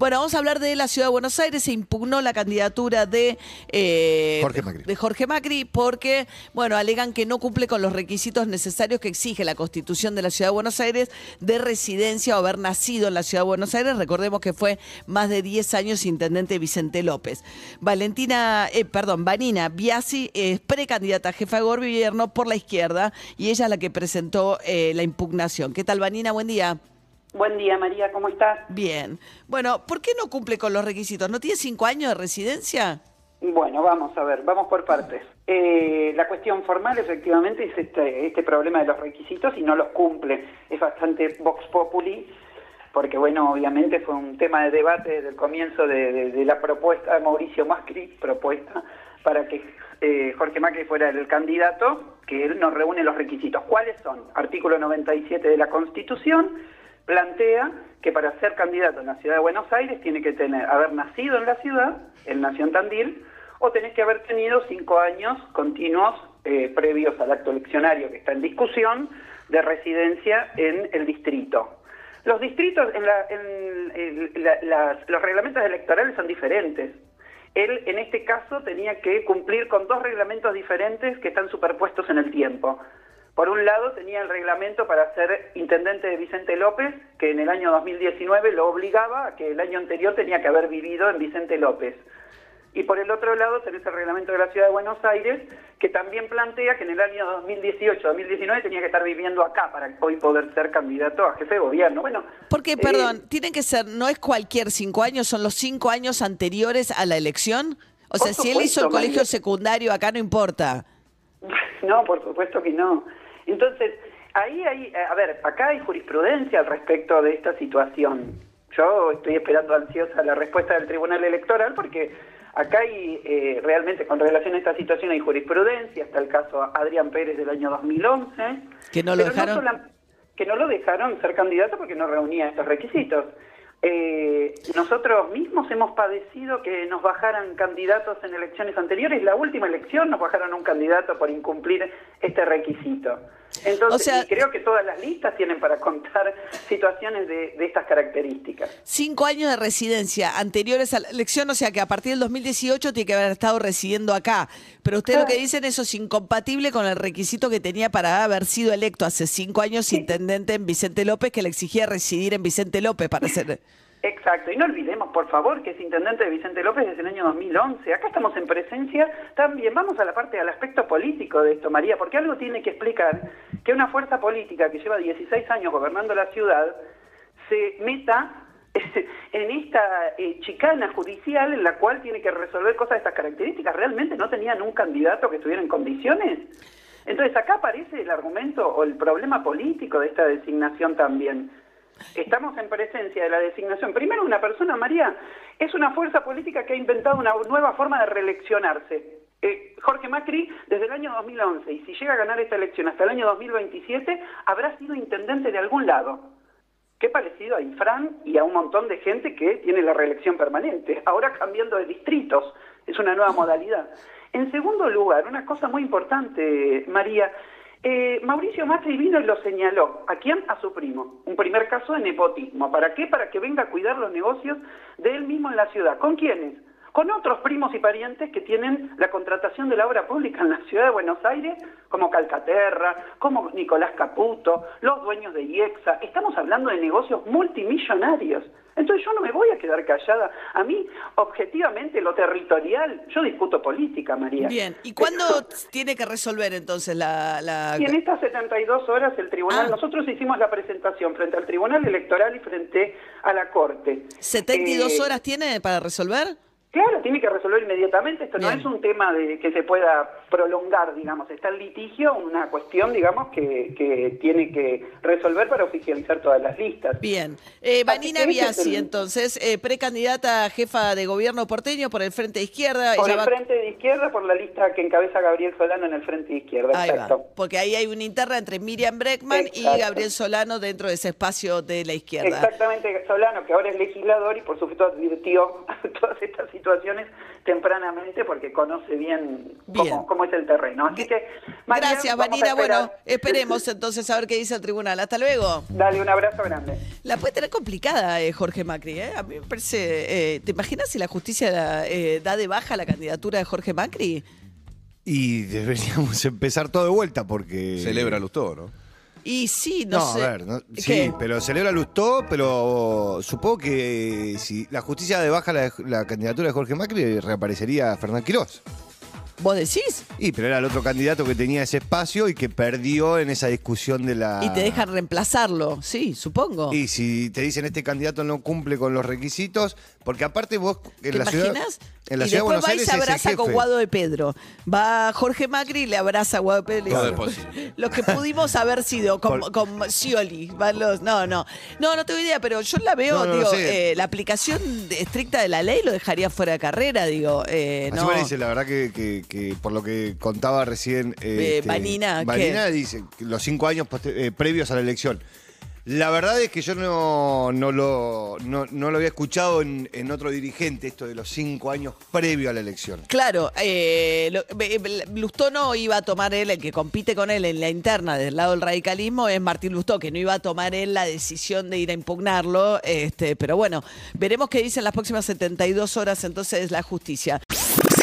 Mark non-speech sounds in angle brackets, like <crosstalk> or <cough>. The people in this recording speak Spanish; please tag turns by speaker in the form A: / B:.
A: Bueno, vamos a hablar de la ciudad de Buenos Aires. Se impugnó la candidatura de, eh,
B: Jorge Macri.
A: de Jorge Macri porque, bueno, alegan que no cumple con los requisitos necesarios que exige la Constitución de la ciudad de Buenos Aires de residencia o haber nacido en la ciudad de Buenos Aires. Recordemos que fue más de 10 años intendente Vicente López. Valentina, eh, perdón, Vanina Biasi es precandidata a jefa de gobierno por la izquierda y ella es la que presentó eh, la impugnación. ¿Qué tal, Vanina? Buen día.
C: Buen día, María, ¿cómo estás?
A: Bien. Bueno, ¿por qué no cumple con los requisitos? ¿No tiene cinco años de residencia?
C: Bueno, vamos a ver, vamos por partes. Eh, la cuestión formal efectivamente es este, este problema de los requisitos y no los cumple. Es bastante vox populi, porque bueno, obviamente fue un tema de debate desde el comienzo de, de- de la propuesta de Mauricio Macri, propuesta para que eh, Jorge Macri fuera el candidato, que él no reúne los requisitos. ¿Cuáles son? Artículo 97 de la Constitución plantea que para ser candidato en la ciudad de Buenos Aires tiene que tener haber nacido en la ciudad, en Tandil, o tenés que haber tenido cinco años continuos eh, previos al acto eleccionario que está en discusión de residencia en el distrito. Los distritos, en, la- los reglamentos electorales son diferentes. Él, en este caso, tenía que cumplir con dos reglamentos diferentes que están superpuestos en el tiempo. Por un lado, tenía el reglamento para ser intendente de Vicente López, que en el año 2019 lo obligaba a que el año anterior tenía que haber vivido en Vicente López. Y por el otro lado tenés el reglamento de la Ciudad de Buenos Aires, que también plantea que en el año 2018-2019 tenía que estar viviendo acá para hoy poder ser candidato a jefe de gobierno. Bueno,
A: Porque,
C: eh,
A: perdón, tienen que ser, no es cualquier cinco años, son los cinco años anteriores a la elección. O sea, si él hizo el colegio
C: María.
A: secundario, acá no importa. <laughs>
C: No, por supuesto que no. Entonces, ahí hay, a ver, acá hay jurisprudencia al respecto de esta situación. Yo estoy esperando ansiosa la respuesta del Tribunal Electoral porque acá hay eh, realmente con relación a esta situación hay jurisprudencia, está el caso Adrián Pérez del año 2011.
A: Que no lo dejaron.
C: sola- que no lo dejaron ser candidato porque no reunía estos requisitos. Eh, nosotros mismos hemos padecido que nos bajaran candidatos en elecciones anteriores. La última elección nos bajaron un candidato por incumplir este requisito. Entonces,
A: O sea-
C: y creo que todas las listas tienen para contar <laughs> situaciones de, de estas características.
A: Cinco años de residencia anteriores a la elección, o sea que a partir del 2018 tiene que haber estado residiendo acá. Pero usted lo que dicen eso es incompatible con el requisito que tenía para haber sido electo hace cinco años intendente en Vicente López, que le exigía residir en Vicente López para ser...
C: Exacto, y no olvidemos, por favor, que es intendente de Vicente López desde el año 2011. Acá estamos en presencia también. Vamos a la parte, al aspecto político de esto, María, porque algo tiene que explicar que una fuerza política que lleva 16 años gobernando la ciudad se meta <laughs> en esta eh, chicana judicial en la cual tiene que resolver cosas de estas características. ¿Realmente no tenían un candidato que estuviera en condiciones? Entonces acá aparece el argumento o el problema político de esta designación también. Estamos en presencia de la designación. Primero, una persona, María, es una fuerza política que ha inventado una nueva forma de reeleccionarse. Eh, Jorge Macri, desde el año 2011, y si llega a ganar esta elección hasta el año 2027, habrá sido intendente de algún lado. Qué parecido a Infran y a un montón de gente que tiene la reelección permanente, ahora cambiando de distritos, es una nueva modalidad. En segundo lugar, una cosa muy importante, María, eh, Mauricio Macri vino y lo señaló. ¿A quién? A su primo. Un primer caso de nepotismo. ¿Para qué? Para que venga a cuidar los negocios de él mismo en la ciudad. ¿Con quiénes? Con otros primos y parientes que tienen la contratación de la obra pública en la ciudad de Buenos Aires, como Calcaterra, como Nicolás Caputo, los dueños de IEXA. Estamos hablando de negocios multimillonarios. Entonces yo no me voy a quedar callada. A mí, objetivamente, lo territorial, yo discuto política, María.
A: Bien, ¿y cuándo tiene que resolver entonces la... la-
C: Y en estas 72 horas el tribunal,
A: Ah.
C: nosotros hicimos la presentación frente al tribunal electoral y frente a la corte.
A: ¿72
C: Eh,
A: horas tiene para resolver?
C: Claro, tiene que resolver inmediatamente. Esto
A: Bien.
C: no es un tema de que se pueda prolongar, digamos. Está en litigio, una cuestión, digamos, que, que tiene que resolver para oficializar todas las listas.
A: Bien. Eh, Vanina
C: Así que ese es
A: Biasi,
C: el-
A: entonces, eh, precandidata a jefa de gobierno porteño por el Frente de Izquierda.
C: Por el
A: va-
C: Frente de Izquierda, por la lista que encabeza Gabriel Solano en el Frente de Izquierda.
A: Ahí va,
C: Exacto.
A: porque ahí hay una interna entre Miriam Breckman y. Gabriel Solano dentro de ese espacio de la izquierda.
C: Exactamente, Solano, que ahora es legislador y por supuesto advirtió <laughs> todas estas situaciones situaciones tempranamente porque conoce bien,
A: Bien.
C: Cómo, cómo es el terreno. Así que, Marian,
A: Gracias, Vanina. Bueno, esperemos entonces a ver qué dice el tribunal. Hasta luego.
C: Dale un abrazo grande.
A: La puede tener complicada eh, Jorge Macri. ¿eh? A mí me parece. eh, ¿Te imaginas si la justicia eh, da de baja la candidatura de Jorge Macri?
B: Y deberíamos <laughs> empezar todo de vuelta porque.
D: Celebra Lustó, ¿no?
A: Y sí, no,
B: No,
A: sé.
B: a ver, no- sí,
A: ¿Qué?
B: pero celebra Lustó, pero supongo que si la justicia de baja la, la candidatura de Jorge Macri, reaparecería Fernán Quirós.
A: ¿Vos decís?
B: Y, pero era el otro candidato que tenía ese espacio y que perdió en esa discusión de la.
A: Y te dejan reemplazarlo. Sí, supongo.
B: Y si te dicen este candidato no cumple con los requisitos, porque aparte vos en
A: ¿Te
B: la ciudad,
A: imaginas?
B: en la
A: y
B: ciudad de
A: después
B: Buenos
A: va y se abraza con. Guado de Pedro. Va Jorge Macri y le abraza a Guado de Pedro. y le
D: Todo
A: dice,
D: es posible.
A: Lo que pudimos haber sido con,
B: Por-
A: con Scioli. van los- no, no. No, no tengo idea, pero yo la veo,
B: No, no
A: digo,
B: sé.
A: eh, la aplicación de- estricta de la ley lo dejaría fuera de carrera, digo. eh,
B: Así
A: no.
B: me dice, la verdad que, que- que por lo que contaba recién
A: Eh,
B: este,
A: Vanina,
B: dice que los cinco años eh, previos a la elección. La verdad es que yo no, no, lo, no, no lo había escuchado en, en otro dirigente, esto de los cinco años previo a la elección.
A: Claro, eh, lo- be- be- Lustó no iba a tomar él, el que compite con él en la interna del lado del radicalismo es Martín Lustó, que no iba a tomar él la decisión de ir a impugnarlo, este, pero bueno, veremos qué dice en las próximas 72 horas entonces la justicia.